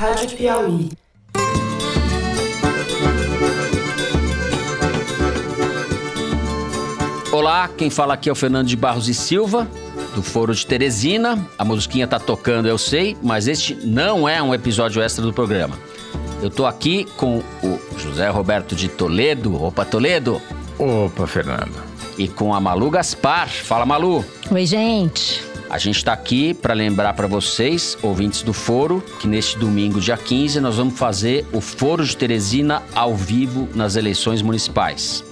Rádio Piauí. Olá, quem fala aqui é o Fernando de Barros e Silva, do Foro de Teresina. A musiquinha tá tocando, eu sei, mas este não é um episódio extra do programa. Eu tô aqui com o José Roberto de Toledo. Opa, Toledo! Opa, Fernando. E com a Malu Gaspar. Fala, Malu! Oi, gente! A gente está aqui para lembrar para vocês, ouvintes do Foro, que neste domingo, dia 15, nós vamos fazer o Foro de Teresina ao vivo nas eleições municipais.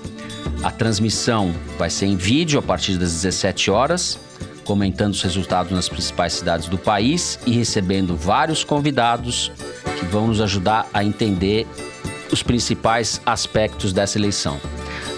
A transmissão vai ser em vídeo a partir das 17 horas, comentando os resultados nas principais cidades do país e recebendo vários convidados que vão nos ajudar a entender os principais aspectos dessa eleição.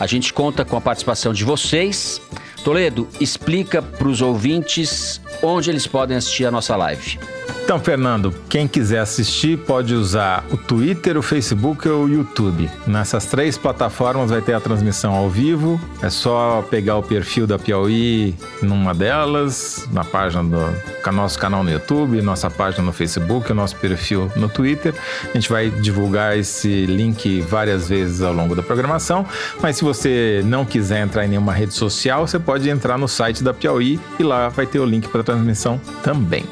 A gente conta com a participação de vocês. Toledo, explica para os ouvintes onde eles podem assistir a nossa live. Então, Fernando, quem quiser assistir pode usar o Twitter, o Facebook ou o YouTube. Nessas três plataformas vai ter a transmissão ao vivo. É só pegar o perfil da Piauí numa delas, na página do nosso canal no YouTube, nossa página no Facebook, nosso perfil no Twitter. A gente vai divulgar esse link várias vezes ao longo da programação. Mas se você não quiser entrar em nenhuma rede social, você pode entrar no site da Piauí e lá vai ter o link para a transmissão também.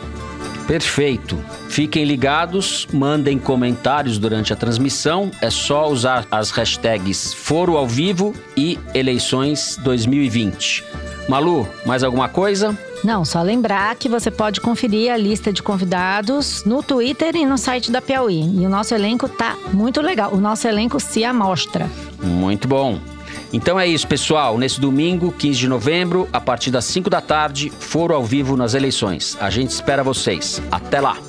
Perfeito. Fiquem ligados, mandem comentários durante a transmissão. É só usar as hashtags Foro ao Vivo e Eleições 2020. Malu, mais alguma coisa? Não, só lembrar que você pode conferir a lista de convidados no Twitter e no site da Piauí. E o nosso elenco tá muito legal. O nosso elenco se amostra. Muito bom. Então é isso, pessoal. Nesse domingo, 15 de novembro, a partir das 5 da tarde, foro ao vivo nas eleições. A gente espera vocês. Até lá!